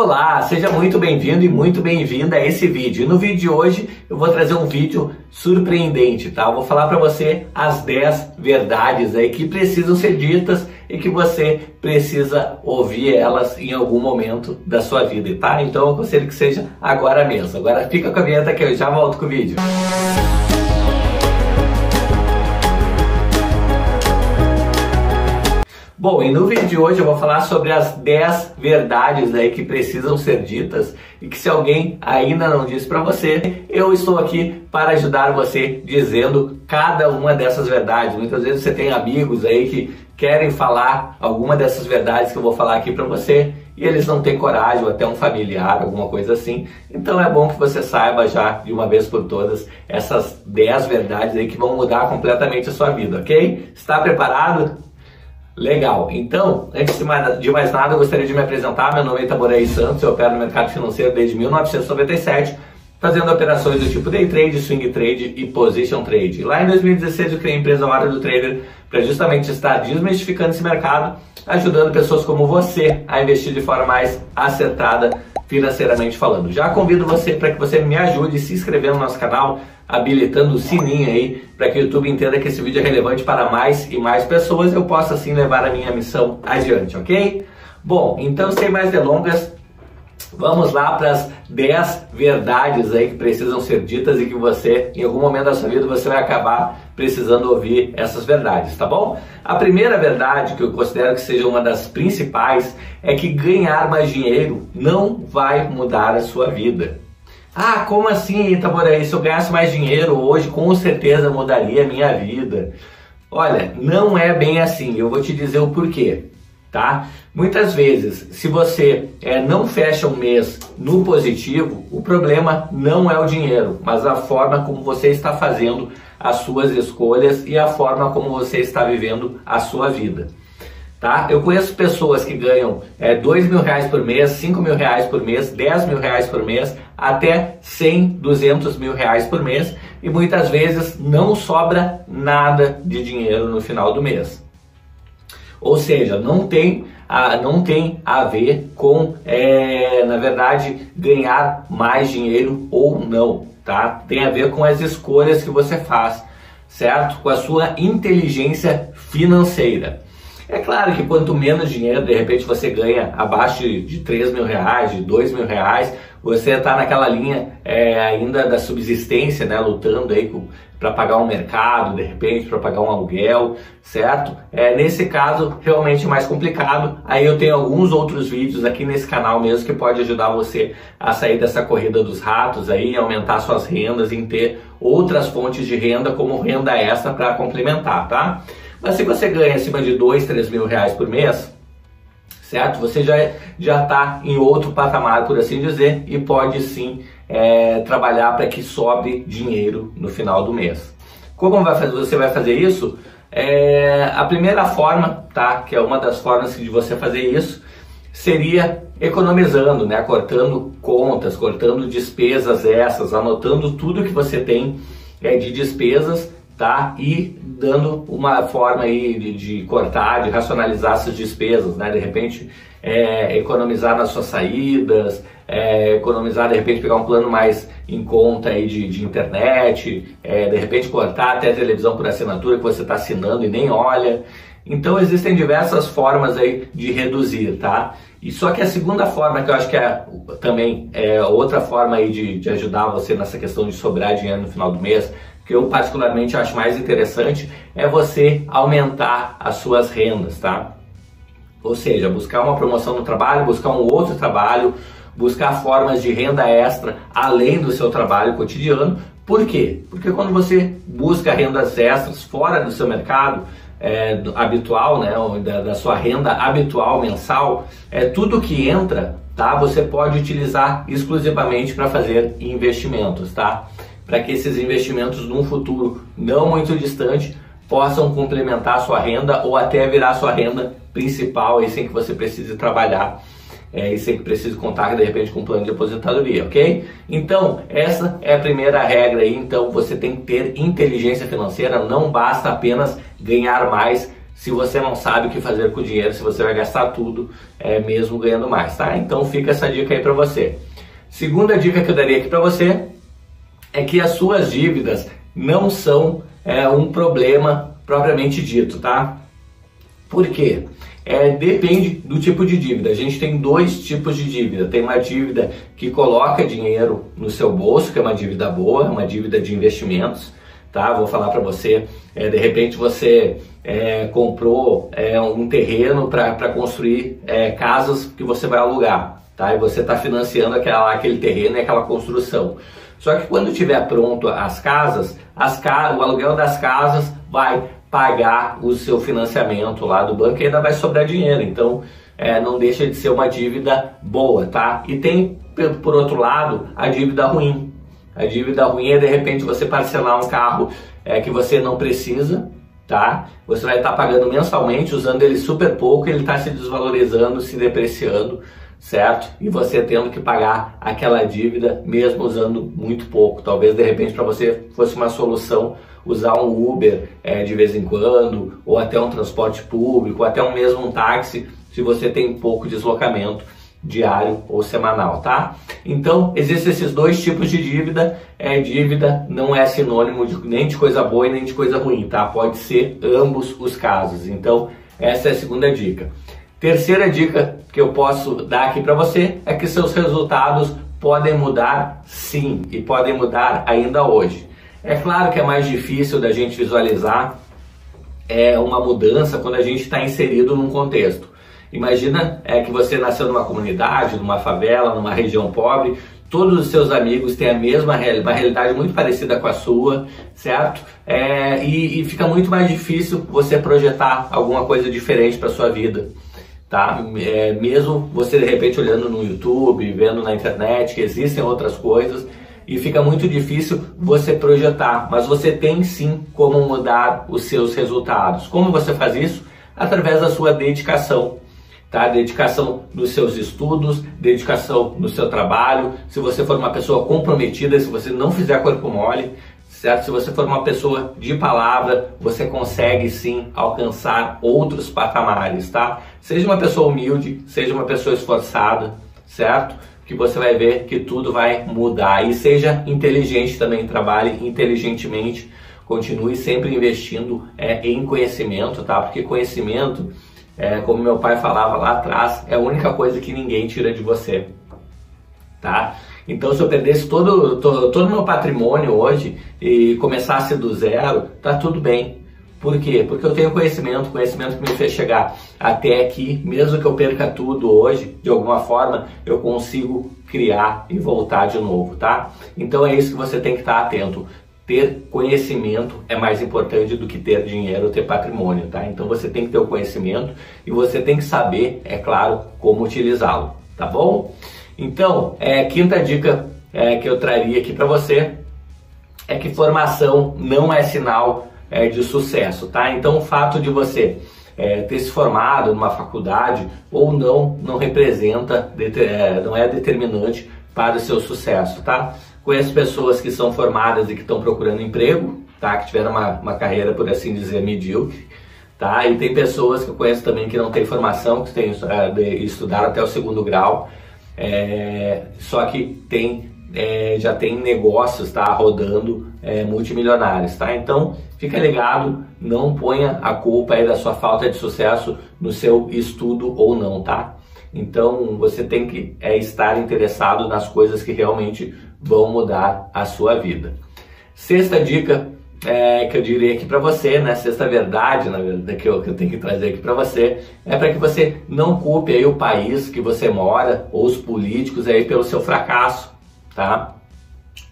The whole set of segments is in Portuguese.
Olá, seja muito bem-vindo e muito bem-vinda a esse vídeo. E no vídeo de hoje eu vou trazer um vídeo surpreendente, tá? Eu vou falar para você as 10 verdades aí que precisam ser ditas e que você precisa ouvir elas em algum momento da sua vida, tá? Então eu aconselho que seja agora mesmo. Agora fica com a vinheta que eu já volto com o vídeo. Bom, e no vídeo de hoje eu vou falar sobre as 10 verdades aí que precisam ser ditas e que se alguém ainda não disse para você, eu estou aqui para ajudar você dizendo cada uma dessas verdades. Muitas vezes você tem amigos aí que querem falar alguma dessas verdades que eu vou falar aqui para você e eles não têm coragem, ou até um familiar, alguma coisa assim. Então é bom que você saiba já de uma vez por todas essas 10 verdades aí que vão mudar completamente a sua vida, ok? Está preparado? Legal. Então, antes de mais, de mais, nada, eu gostaria de me apresentar. Meu nome é Itaborei Santos, eu opero no mercado financeiro desde 1997, fazendo operações do tipo day trade, swing trade e position trade. Lá em 2016 eu criei a empresa Hora do Trader para justamente estar desmistificando esse mercado, ajudando pessoas como você a investir de forma mais acertada financeiramente falando. Já convido você para que você me ajude se inscrever no nosso canal, habilitando o sininho aí para que o YouTube entenda que esse vídeo é relevante para mais e mais pessoas e eu possa assim levar a minha missão adiante, ok? Bom, então sem mais delongas, Vamos lá para as 10 verdades aí que precisam ser ditas e que você, em algum momento da sua vida, você vai acabar precisando ouvir essas verdades, tá bom? A primeira verdade que eu considero que seja uma das principais é que ganhar mais dinheiro não vai mudar a sua vida. Ah, como assim, Itaboraí? Se eu ganhasse mais dinheiro hoje, com certeza mudaria a minha vida. Olha, não é bem assim. Eu vou te dizer o porquê tá? Muitas vezes, se você é, não fecha um mês no positivo, o problema não é o dinheiro, mas a forma como você está fazendo as suas escolhas e a forma como você está vivendo a sua vida. Tá? Eu conheço pessoas que ganham é, 2 mil reais por mês, 5 mil reais por mês, 10 mil reais por mês, até 100, 200 mil reais por mês e muitas vezes não sobra nada de dinheiro no final do mês. Ou seja, não tem a, não tem a ver com, é, na verdade, ganhar mais dinheiro ou não, tá? Tem a ver com as escolhas que você faz, certo? Com a sua inteligência financeira. É claro que quanto menos dinheiro, de repente, você ganha abaixo de, de 3 mil reais, de 2 mil reais, você está naquela linha é, ainda da subsistência, né, lutando aí para pagar um mercado, de repente, para pagar um aluguel, certo? É, nesse caso, realmente mais complicado. Aí eu tenho alguns outros vídeos aqui nesse canal mesmo que pode ajudar você a sair dessa corrida dos ratos aí, aumentar suas rendas, em ter outras fontes de renda como renda extra para complementar, tá? Mas se você ganha acima de 2, 3 mil reais por mês, certo? Você já já está em outro patamar, por assim dizer, e pode sim é, trabalhar para que sobre dinheiro no final do mês. Como vai fazer, você vai fazer isso? É, a primeira forma, tá? Que é uma das formas de você fazer isso, seria economizando, né? Cortando contas, cortando despesas essas, anotando tudo que você tem é, de despesas tá? E dando uma forma aí de, de cortar, de racionalizar essas despesas, né? De repente é, economizar nas suas saídas, é, economizar, de repente pegar um plano mais em conta aí de, de internet, é, de repente cortar até a televisão por assinatura que você está assinando e nem olha. Então existem diversas formas aí de reduzir, tá? E só que a segunda forma, que eu acho que é também é outra forma aí de, de ajudar você nessa questão de sobrar dinheiro no final do mês, que eu particularmente acho mais interessante, é você aumentar as suas rendas, tá? Ou seja, buscar uma promoção no trabalho, buscar um outro trabalho, buscar formas de renda extra além do seu trabalho cotidiano. Por quê? Porque quando você busca rendas extras fora do seu mercado é, habitual, né, da, da, sua renda habitual mensal, é tudo que entra, tá? Você pode utilizar exclusivamente para fazer investimentos, tá? Para que esses investimentos num futuro não muito distante possam complementar a sua renda ou até virar sua renda principal aí sem que você precise trabalhar é, e sem que precise contar de repente com um plano de aposentadoria, ok? Então, essa é a primeira regra aí, então você tem que ter inteligência financeira, não basta apenas ganhar mais se você não sabe o que fazer com o dinheiro, se você vai gastar tudo, é, mesmo ganhando mais, tá? Então fica essa dica aí para você. Segunda dica que eu daria aqui para você é que as suas dívidas não são é, um problema propriamente dito, tá? Por quê? É, depende do tipo de dívida. A gente tem dois tipos de dívida. Tem uma dívida que coloca dinheiro no seu bolso, que é uma dívida boa, uma dívida de investimentos tá? Vou falar para você, é, de repente você é, comprou é, um terreno para construir é, casas que você vai alugar, tá? E você está financiando aquela, aquele terreno e aquela construção. Só que quando tiver pronto as casas, as ca o aluguel das casas vai pagar o seu financiamento lá do banco e ainda vai sobrar dinheiro. Então, é, não deixa de ser uma dívida boa, tá? E tem, por outro lado, a dívida ruim. A dívida ruim é de repente você parcelar um carro é, que você não precisa, tá? Você vai estar pagando mensalmente, usando ele super pouco, ele está se desvalorizando, se depreciando, certo? E você tendo que pagar aquela dívida mesmo usando muito pouco. Talvez de repente para você fosse uma solução usar um Uber é, de vez em quando, ou até um transporte público, ou até um mesmo um táxi, se você tem pouco deslocamento diário ou semanal, tá? Então, existem esses dois tipos de dívida. É, dívida não é sinônimo de, nem de coisa boa e nem de coisa ruim, tá? Pode ser ambos os casos. Então, essa é a segunda dica. Terceira dica que eu posso dar aqui para você é que seus resultados podem mudar sim e podem mudar ainda hoje. É claro que é mais difícil da gente visualizar é, uma mudança quando a gente está inserido num contexto. Imagina é, que você nasceu numa comunidade, numa favela, numa região pobre, todos os seus amigos têm a mesma uma realidade muito parecida com a sua, certo? É, e, e, fica muito mais difícil você projetar alguma coisa diferente para sua vida, tá? É, mesmo você de repente olhando no YouTube, vendo na internet que existem outras coisas e fica muito difícil você projetar, mas você tem sim como mudar os seus resultados. Como você faz isso? Através da sua dedicação tá? Dedicação nos seus estudos, dedicação no seu trabalho. Se você for uma pessoa comprometida, se você não fizer corpo mole, certo? Se você for uma pessoa de palavra, você consegue sim alcançar outros patamares, tá? Seja uma pessoa humilde, seja uma pessoa esforçada, certo? Que você vai ver que tudo vai mudar e seja inteligente também, trabalhe inteligentemente, continue sempre investindo é, em conhecimento, tá? Porque conhecimento é, como meu pai falava lá atrás, é a única coisa que ninguém tira de você, tá? Então, se eu perdesse todo todo, todo meu patrimônio hoje e começasse do zero, tá tudo bem. Por quê? Porque eu tenho conhecimento, conhecimento que me fez chegar até aqui, mesmo que eu perca tudo hoje, de alguma forma, eu consigo criar e voltar de novo, tá? Então é isso que você tem que estar atento ter conhecimento é mais importante do que ter dinheiro ou ter patrimônio, tá? Então você tem que ter o conhecimento e você tem que saber, é claro, como utilizá-lo, tá bom? Então, é, quinta dica é, que eu traria aqui para você é que formação não é sinal é, de sucesso, tá? Então o fato de você é, ter se formado numa faculdade ou não, não representa, é, não é determinante para o seu sucesso, tá? Conheço pessoas que são formadas e que estão procurando emprego, tá? Que tiveram uma, uma carreira, por assim dizer, medíocre, tá? E tem pessoas que eu conheço também que não têm formação, que têm, uh, estudaram até o segundo grau, é, só que tem, é, já tem negócios, tá? Rodando é, multimilionários, tá? Então, fica ligado, não ponha a culpa aí da sua falta de sucesso no seu estudo ou não, tá? Então, você tem que é, estar interessado nas coisas que realmente vão mudar a sua vida. Sexta dica é, que eu diria aqui para você, né? Sexta verdade, na verdade, que eu, que eu tenho que trazer aqui para você, é para que você não culpe aí o país que você mora ou os políticos aí pelo seu fracasso, tá?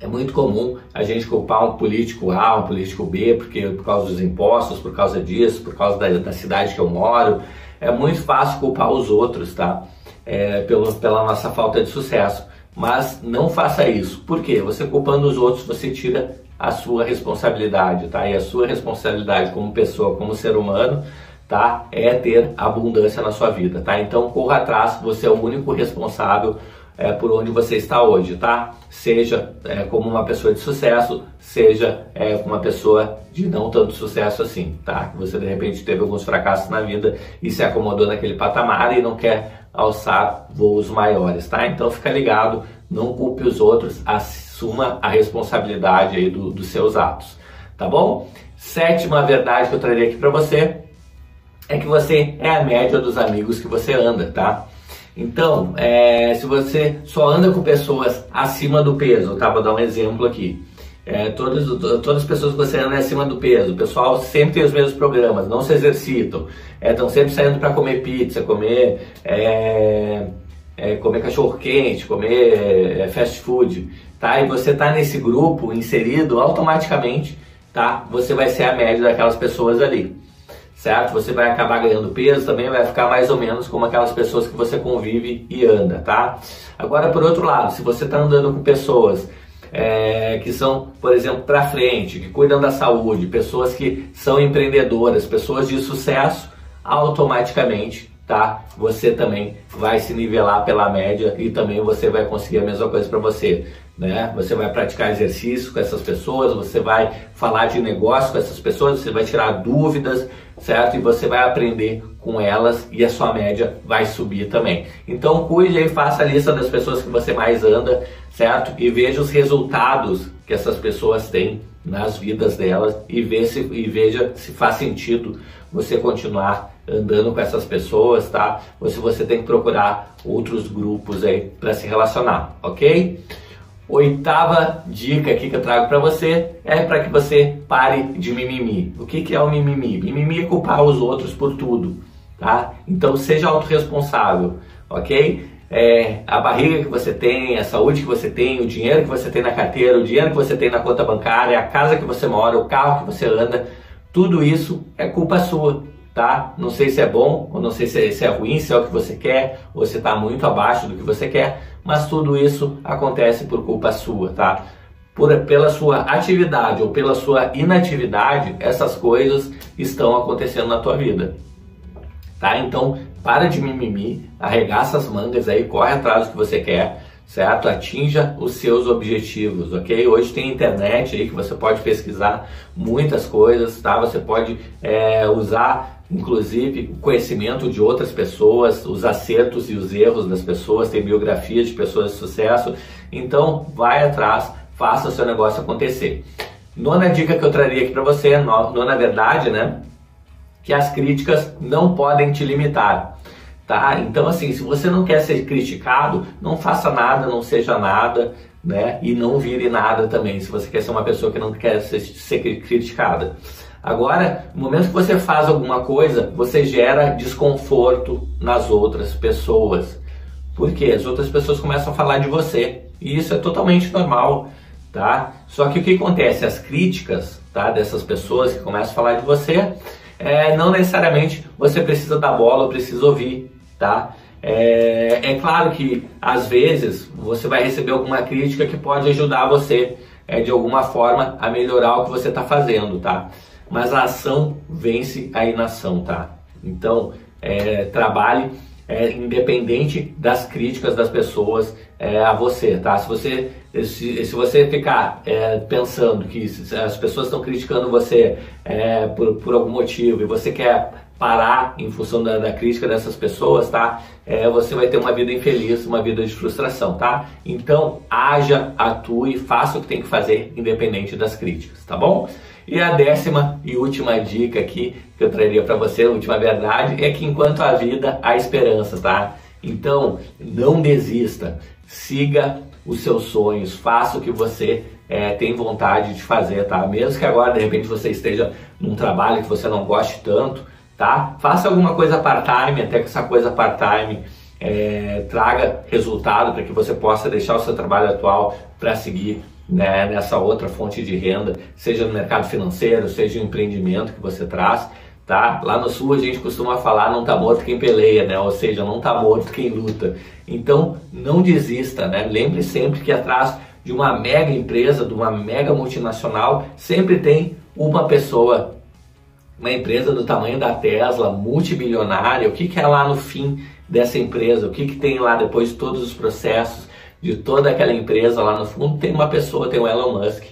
É muito comum a gente culpar um político A, um político B, porque por causa dos impostos, por causa disso, por causa da, da cidade que eu moro. É muito fácil culpar os outros, tá? É, pelo, pela nossa falta de sucesso. Mas não faça isso. Por quê? Você culpando os outros, você tira a sua responsabilidade, tá? E a sua responsabilidade como pessoa, como ser humano, tá? É ter abundância na sua vida, tá? Então corra atrás, você é o único responsável é, por onde você está hoje, tá? Seja é, como uma pessoa de sucesso, seja é, uma pessoa de não tanto sucesso assim, tá? Você de repente teve alguns fracassos na vida e se acomodou naquele patamar e não quer alçar voos maiores, tá? Então fica ligado, não culpe os outros, assuma a responsabilidade aí do, dos seus atos, tá bom? Sétima verdade que eu traria aqui para você é que você é a média dos amigos que você anda, tá? Então, é, se você só anda com pessoas acima do peso, tá? Vou dar um exemplo aqui. É, todas, todas as pessoas que você anda é acima do peso, o pessoal sempre tem os mesmos programas, não se exercitam, estão é, sempre saindo para comer pizza, comer, é, comer cachorro quente, comer é, fast food, tá? E você tá nesse grupo inserido automaticamente, tá? Você vai ser a média daquelas pessoas ali certo? Você vai acabar ganhando peso, também vai ficar mais ou menos como aquelas pessoas que você convive e anda, tá? Agora, por outro lado, se você está andando com pessoas é, que são, por exemplo, para frente, que cuidam da saúde, pessoas que são empreendedoras, pessoas de sucesso, automaticamente, tá? Você também vai se nivelar pela média e também você vai conseguir a mesma coisa para você né? Você vai praticar exercício com essas pessoas, você vai falar de negócio com essas pessoas, você vai tirar dúvidas, certo? E você vai aprender com elas e a sua média vai subir também. Então cuide e faça a lista das pessoas que você mais anda, certo? E veja os resultados que essas pessoas têm nas vidas delas e, se, e veja se faz sentido você continuar andando com essas pessoas, tá? Ou se você tem que procurar outros grupos aí para se relacionar, ok? Oitava dica aqui que eu trago para você é para que você pare de mimimi. O que, que é o mimimi? Mimimi é culpar os outros por tudo, tá? Então seja autorresponsável, ok? É, a barriga que você tem, a saúde que você tem, o dinheiro que você tem na carteira, o dinheiro que você tem na conta bancária, a casa que você mora, o carro que você anda, tudo isso é culpa sua, tá? Não sei se é bom ou não sei se é, se é ruim, se é o que você quer ou se está muito abaixo do que você quer, mas tudo isso acontece por culpa sua, tá? Por, pela sua atividade ou pela sua inatividade, essas coisas estão acontecendo na tua vida. Tá? Então, para de mimimi, arregaça as mangas aí, corre atrás do que você quer, certo? Atinja os seus objetivos, ok? Hoje tem internet aí que você pode pesquisar muitas coisas, tá? Você pode é, usar inclusive conhecimento de outras pessoas, os acertos e os erros das pessoas, tem biografias de pessoas de sucesso. Então, vai atrás, faça o seu negócio acontecer. Nona dica que eu traria aqui para você, nona verdade, né? Que as críticas não podem te limitar. Tá? Então, assim, se você não quer ser criticado, não faça nada, não seja nada, né? E não vire nada também, se você quer ser uma pessoa que não quer ser, ser criticada. Agora, no momento que você faz alguma coisa, você gera desconforto nas outras pessoas. Porque as outras pessoas começam a falar de você. E isso é totalmente normal, tá? Só que o que acontece? As críticas tá, dessas pessoas que começam a falar de você, é, não necessariamente você precisa dar bola precisa ouvir, tá? É, é, claro que às vezes você vai receber alguma crítica que pode ajudar você é, de alguma forma a melhorar o que você está fazendo, tá? Mas a ação vence a inação, tá? Então, é, trabalhe é, independente das críticas das pessoas é, a você, tá? Se você, se, se você ficar é, pensando que as pessoas estão criticando você é, por, por algum motivo e você quer parar em função da, da crítica dessas pessoas, tá? É, você vai ter uma vida infeliz, uma vida de frustração, tá? Então, haja, atue, faça o que tem que fazer, independente das críticas, tá bom? E a décima e última dica aqui que eu traria para você, a última verdade, é que enquanto há vida, há esperança, tá? Então, não desista, siga os seus sonhos, faça o que você é, tem vontade de fazer, tá? Mesmo que agora, de repente, você esteja num trabalho que você não goste tanto, tá? Faça alguma coisa part-time, até que essa coisa part-time é, traga resultado para que você possa deixar o seu trabalho atual para seguir né, nessa outra fonte de renda, seja no mercado financeiro, seja no empreendimento que você traz, tá? Lá no sul a gente costuma falar não tá morto quem peleia, né? Ou seja, não tá morto quem luta. Então, não desista, né? Lembre sempre que atrás de uma mega empresa, de uma mega multinacional, sempre tem uma pessoa, uma empresa do tamanho da Tesla, multibilionária, o que que é lá no fim dessa empresa, o que, que tem lá depois de todos os processos de toda aquela empresa lá no fundo, tem uma pessoa, tem o Elon Musk.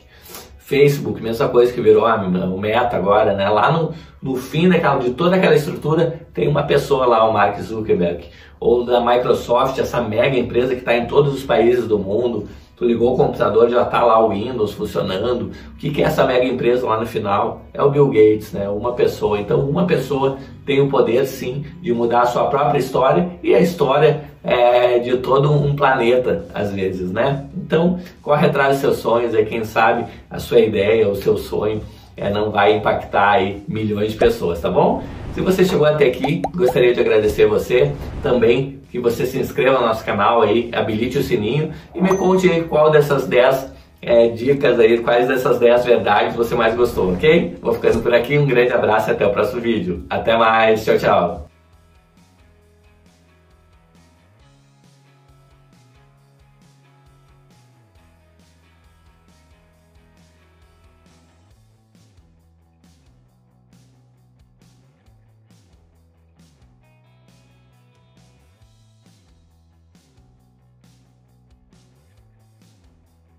Facebook, mesma coisa que virou a, o Meta agora, né? Lá no, no fim daquela, de toda aquela estrutura tem uma pessoa lá, o Mark Zuckerberg. Ou da Microsoft, essa mega empresa que está em todos os países do mundo, Tu ligou o computador, já está lá o Windows funcionando. O que, que é essa mega empresa lá no final? É o Bill Gates, né? Uma pessoa. Então, uma pessoa tem o poder, sim, de mudar a sua própria história e a história é, de todo um planeta, às vezes, né? Então, corre atrás dos seus sonhos, aí quem sabe a sua ideia, o seu sonho é, não vai impactar aí milhões de pessoas, tá bom? Se você chegou até aqui, gostaria de agradecer você também que você se inscreva no nosso canal aí, habilite o sininho e me conte aí qual dessas 10 é, dicas aí, quais dessas 10 verdades você mais gostou, ok? Vou ficando por aqui, um grande abraço e até o próximo vídeo. Até mais, tchau, tchau!